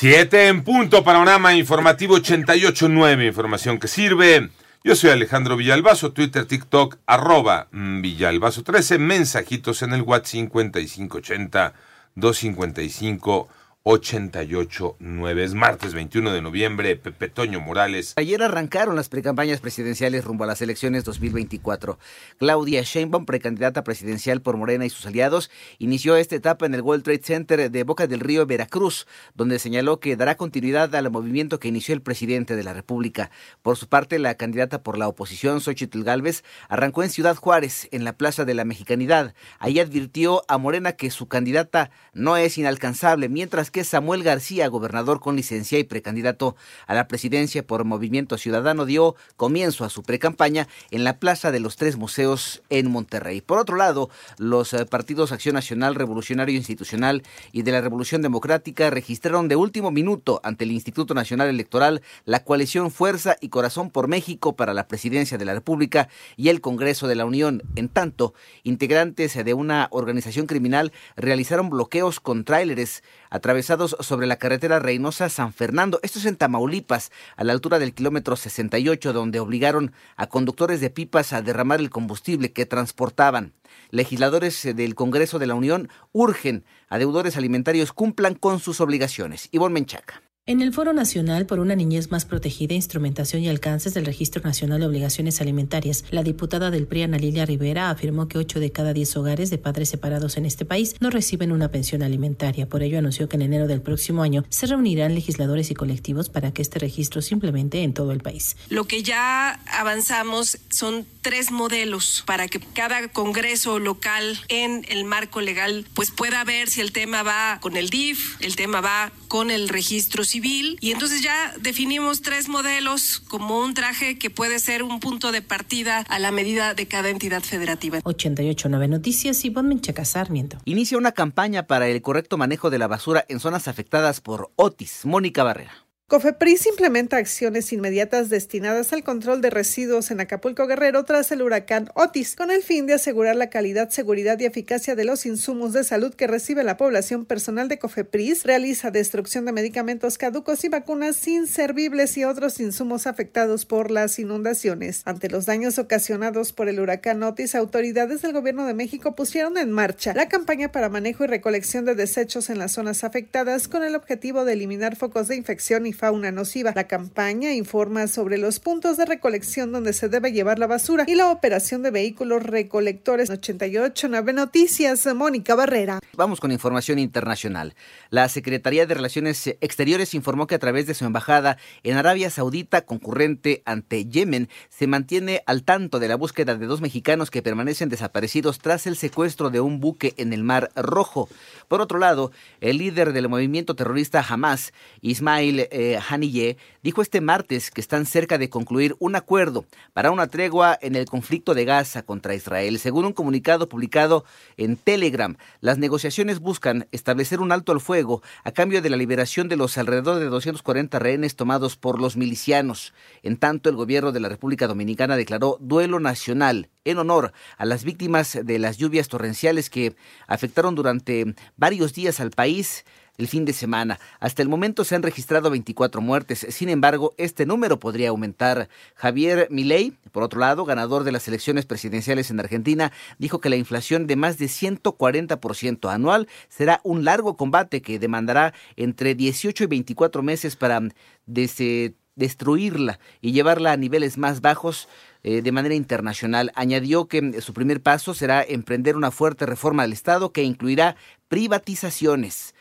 Siete en punto, panorama informativo 88.9, información que sirve. Yo soy Alejandro Villalbazo, Twitter, TikTok, arroba Villalbazo 13, mensajitos en el WhatsApp 5580 255 889. Es martes 21 de noviembre. Pepe Toño Morales. Ayer arrancaron las precampañas presidenciales rumbo a las elecciones 2024. Claudia Sheinbaum, precandidata presidencial por Morena y sus aliados, inició esta etapa en el World Trade Center de Boca del Río, Veracruz, donde señaló que dará continuidad al movimiento que inició el presidente de la República. Por su parte, la candidata por la oposición, Xochitl Galvez, arrancó en Ciudad Juárez, en la Plaza de la Mexicanidad. Ahí advirtió a Morena que su candidata no es inalcanzable, mientras que Samuel García, gobernador con licencia y precandidato a la presidencia por Movimiento Ciudadano, dio comienzo a su precampaña en la Plaza de los Tres Museos en Monterrey. Por otro lado, los eh, partidos Acción Nacional, Revolucionario Institucional y de la Revolución Democrática registraron de último minuto ante el Instituto Nacional Electoral la coalición Fuerza y Corazón por México para la presidencia de la República y el Congreso de la Unión. En tanto, integrantes de una organización criminal realizaron bloqueos con tráileres sobre la carretera Reynosa-San Fernando. Esto es en Tamaulipas, a la altura del kilómetro 68, donde obligaron a conductores de pipas a derramar el combustible que transportaban. Legisladores del Congreso de la Unión urgen a deudores alimentarios cumplan con sus obligaciones. Ivonne Menchaca. En el Foro Nacional por una Niñez Más Protegida, Instrumentación y Alcances del Registro Nacional de Obligaciones Alimentarias, la diputada del PRI, Ana Lilia Rivera, afirmó que 8 de cada 10 hogares de padres separados en este país no reciben una pensión alimentaria. Por ello, anunció que en enero del próximo año se reunirán legisladores y colectivos para que este registro se implemente en todo el país. Lo que ya avanzamos son tres modelos para que cada congreso local en el marco legal pues pueda ver si el tema va con el DIF, el tema va con el registro civil y entonces ya definimos tres modelos como un traje que puede ser un punto de partida a la medida de cada entidad federativa. 889 Noticias y Menchaca Sarmiento. Inicia una campaña para el correcto manejo de la basura en zonas afectadas por Otis. Mónica Barrera. Cofepris implementa acciones inmediatas destinadas al control de residuos en Acapulco Guerrero tras el huracán Otis, con el fin de asegurar la calidad, seguridad y eficacia de los insumos de salud que recibe la población. Personal de Cofepris realiza destrucción de medicamentos caducos y vacunas inservibles y otros insumos afectados por las inundaciones. Ante los daños ocasionados por el huracán Otis, autoridades del Gobierno de México pusieron en marcha la campaña para manejo y recolección de desechos en las zonas afectadas con el objetivo de eliminar focos de infección y fauna nociva. La campaña informa sobre los puntos de recolección donde se debe llevar la basura y la operación de vehículos recolectores. 88 Nave Noticias, Mónica Barrera. Vamos con información internacional. La Secretaría de Relaciones Exteriores informó que a través de su embajada en Arabia Saudita, concurrente ante Yemen, se mantiene al tanto de la búsqueda de dos mexicanos que permanecen desaparecidos tras el secuestro de un buque en el Mar Rojo. Por otro lado, el líder del movimiento terrorista Hamas, Ismail eh, Haniyeh dijo este martes que están cerca de concluir un acuerdo para una tregua en el conflicto de Gaza contra Israel. Según un comunicado publicado en Telegram, las negociaciones buscan establecer un alto al fuego a cambio de la liberación de los alrededor de 240 rehenes tomados por los milicianos. En tanto, el gobierno de la República Dominicana declaró duelo nacional en honor a las víctimas de las lluvias torrenciales que afectaron durante varios días al país el fin de semana. Hasta el momento se han registrado 24 muertes. Sin embargo, este número podría aumentar. Javier Milei, por otro lado, ganador de las elecciones presidenciales en Argentina, dijo que la inflación de más de 140% anual será un largo combate que demandará entre 18 y 24 meses para destruirla y llevarla a niveles más bajos eh, de manera internacional. Añadió que su primer paso será emprender una fuerte reforma del Estado que incluirá privatizaciones.